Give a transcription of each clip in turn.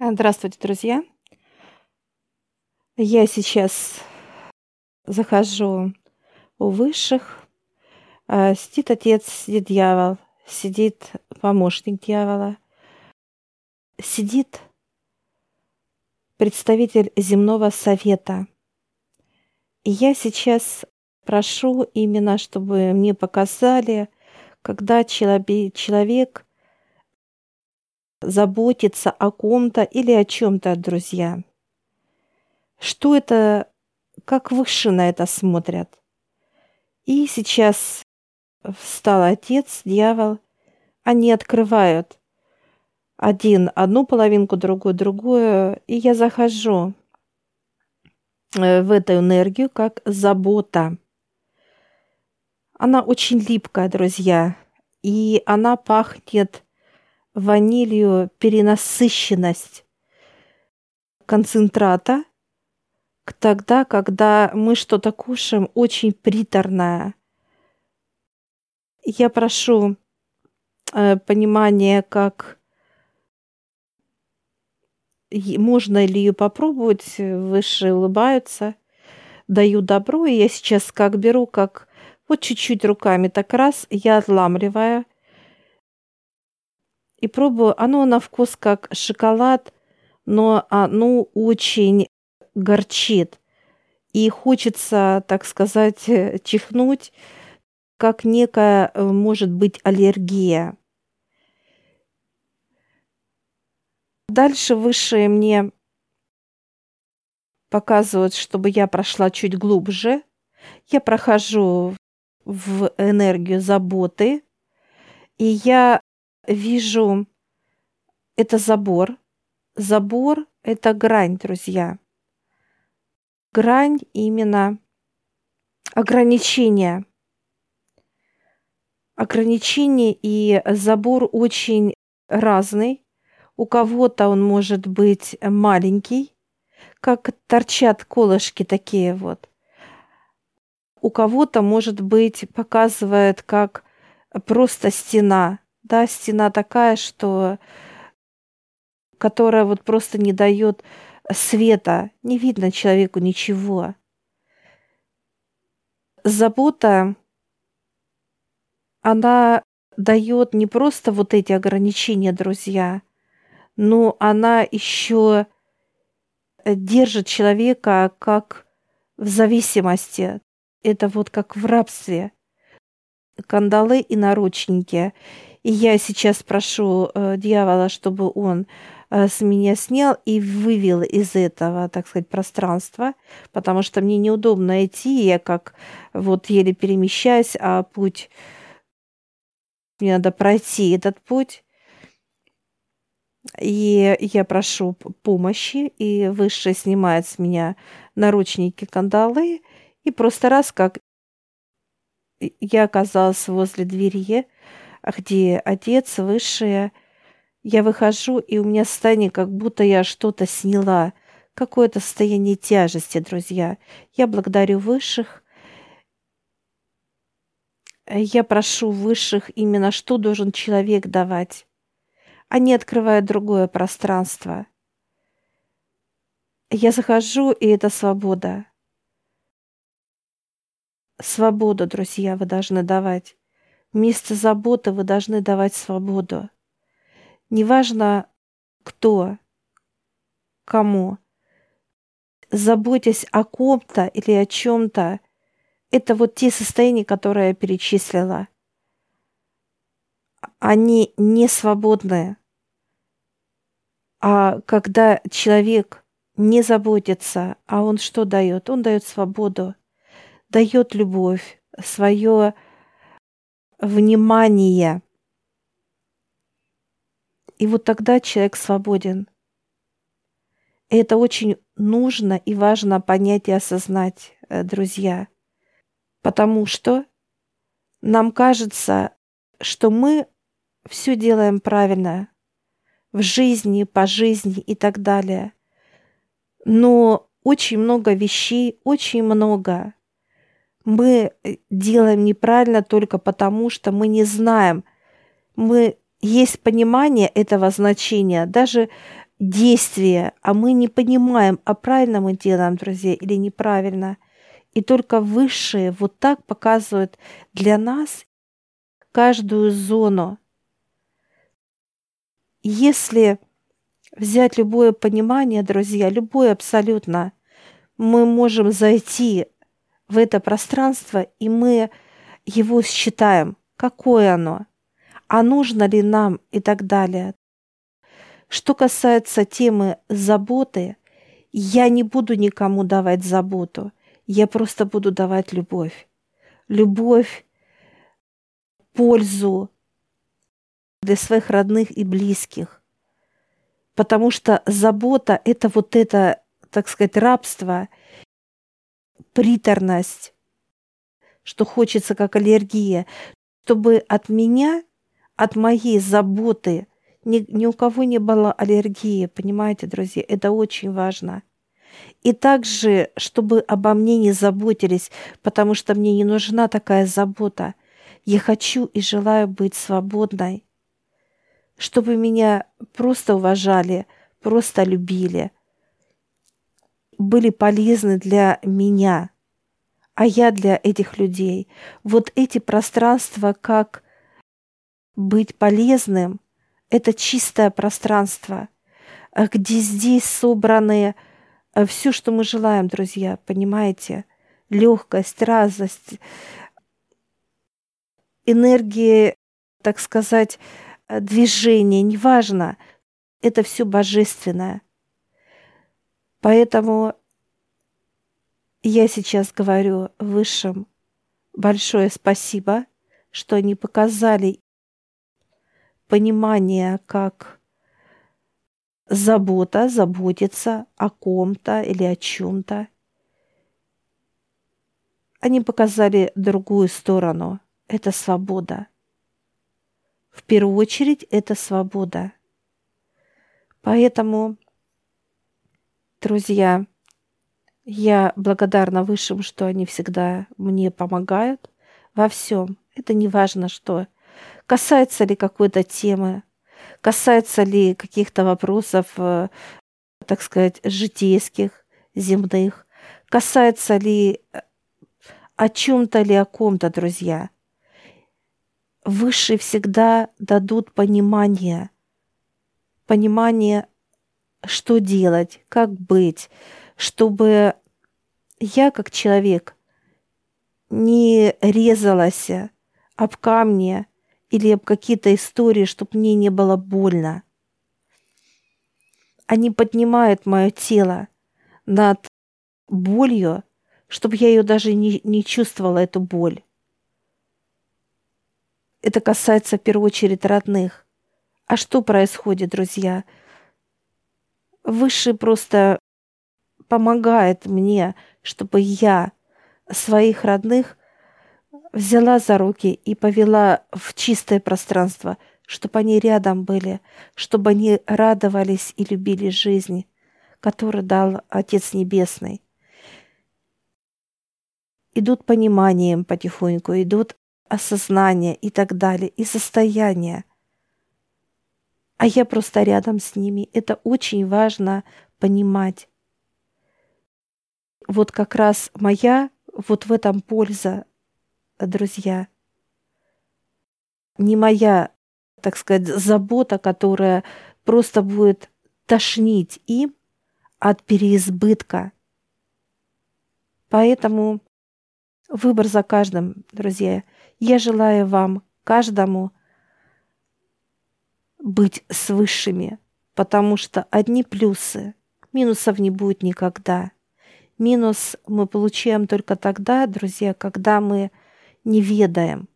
Здравствуйте, друзья! Я сейчас захожу у высших. А, сидит отец, сидит дьявол, сидит помощник дьявола, сидит представитель земного совета. И я сейчас прошу именно, чтобы мне показали, когда человек заботиться о ком-то или о чем-то, друзья. Что это, как выше на это смотрят. И сейчас встал отец, дьявол, они открывают один одну половинку, другую другую, и я захожу э, в эту энергию как забота. Она очень липкая, друзья, и она пахнет ванилью перенасыщенность концентрата тогда, когда мы что-то кушаем очень приторное. Я прошу э, понимания, как можно ли ее попробовать. Выше улыбаются, даю добро, и я сейчас как беру, как вот чуть-чуть руками так раз, я отламливаю – и пробую. Оно на вкус как шоколад, но оно очень горчит. И хочется, так сказать, чихнуть, как некая, э, может быть, аллергия. Дальше высшие мне показывают, чтобы я прошла чуть глубже. Я прохожу в энергию заботы, и я вижу, это забор. Забор – это грань, друзья. Грань именно ограничения. Ограничения и забор очень разный. У кого-то он может быть маленький, как торчат колышки такие вот. У кого-то, может быть, показывает как просто стена, да, стена такая, что которая вот просто не дает света, не видно человеку ничего. Забота, она дает не просто вот эти ограничения, друзья, но она еще держит человека как в зависимости. Это вот как в рабстве. Кандалы и наручники. И я сейчас прошу э, дьявола, чтобы он э, с меня снял и вывел из этого, так сказать, пространства, потому что мне неудобно идти, я как вот еле перемещаюсь, а путь, мне надо пройти этот путь. И я прошу помощи, и Высшее снимает с меня наручники, кандалы, и просто раз, как я оказалась возле двери, где отец, высшее. Я выхожу, и у меня состояние, как будто я что-то сняла. Какое-то состояние тяжести, друзья. Я благодарю высших. Я прошу высших именно, что должен человек давать. Они открывают другое пространство. Я захожу, и это свобода. Свободу, друзья, вы должны давать. Вместо заботы вы должны давать свободу. Неважно, кто, кому. Заботясь о ком-то или о чем-то, это вот те состояния, которые я перечислила. Они не свободные. А когда человек не заботится, а он что дает? Он дает свободу, дает любовь, свое внимание. И вот тогда человек свободен. И это очень нужно и важно понять и осознать, э, друзья. Потому что нам кажется, что мы все делаем правильно в жизни, по жизни и так далее. Но очень много вещей, очень много мы э, делаем неправильно только потому, что мы не знаем. Мы есть понимание этого значения. Даже действие, а мы не понимаем, а правильно мы делаем, друзья, или неправильно. И только высшие вот так показывают для нас каждую зону. Если взять любое понимание, друзья, любое абсолютно, мы можем зайти в это пространство, и мы его считаем, какое оно, а нужно ли нам и так далее. Что касается темы заботы, я не буду никому давать заботу, я просто буду давать любовь. Любовь, пользу для своих родных и близких. Потому что забота – это вот это, так сказать, рабство, приторность, что хочется как аллергия, чтобы от меня, от моей заботы – ни, ни у кого не было аллергии, понимаете, друзья? Это очень важно. И также, чтобы обо мне не заботились, потому что мне не нужна такая забота. Я хочу и желаю быть свободной. Чтобы меня просто уважали, просто любили, были полезны для меня, а я для этих людей. Вот эти пространства, как быть полезным – это чистое пространство, где здесь собраны э, все, что мы желаем, друзья, понимаете? Легкость, разность, энергия, так сказать, э, движение, неважно, это все божественное. Поэтому я сейчас говорю высшим большое спасибо, что они показали понимание как забота, заботиться о ком-то или о чем-то. Они показали другую сторону. Это свобода. В первую очередь это свобода. Поэтому, друзья, я благодарна Высшим, что они всегда мне помогают во всем. Это не важно, что Касается ли какой-то темы, касается ли каких-то вопросов, э, так сказать, житейских, земных, касается ли э, о чем-то ли о ком-то, друзья. Высшие всегда дадут понимание, понимание, что делать, как быть, чтобы я как человек не резалась об камни, или об какие-то истории, чтобы мне не было больно. Они поднимают мое тело над болью, чтобы я ее даже не, не чувствовала, эту боль. Это касается в первую очередь родных. А что происходит, друзья? Высший просто помогает мне, чтобы я своих родных взяла за руки и повела в чистое пространство, чтобы они рядом были, чтобы они радовались и любили жизнь, которую дал Отец Небесный. Идут пониманием потихоньку, идут осознание и так далее, и состояние. А я просто рядом с ними. Это очень важно понимать. Вот как раз моя вот в этом польза друзья. Не моя, так сказать, забота, которая просто будет тошнить им от переизбытка. Поэтому выбор за каждым, друзья. Я желаю вам, каждому, быть с высшими, потому что одни плюсы, минусов не будет никогда. Минус мы получаем только тогда, друзья, когда мы не ведаем,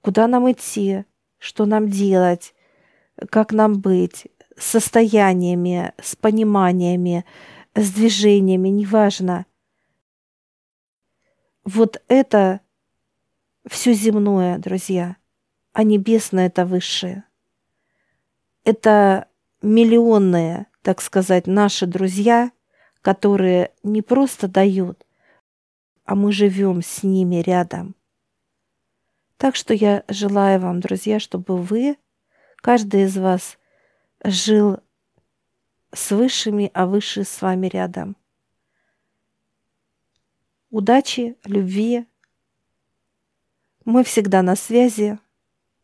куда нам идти, что нам делать, как нам быть, с состояниями, с пониманиями, с движениями, неважно. Вот это все земное, друзья, а небесное это высшее. Это миллионные, так сказать, наши друзья, которые не просто дают, а мы живем с ними рядом – так что я желаю вам, друзья, чтобы вы, каждый из вас, жил с высшими, а высшие с вами рядом. Удачи, любви. Мы всегда на связи.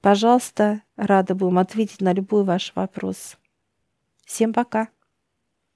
Пожалуйста, рада будем ответить на любой ваш вопрос. Всем пока.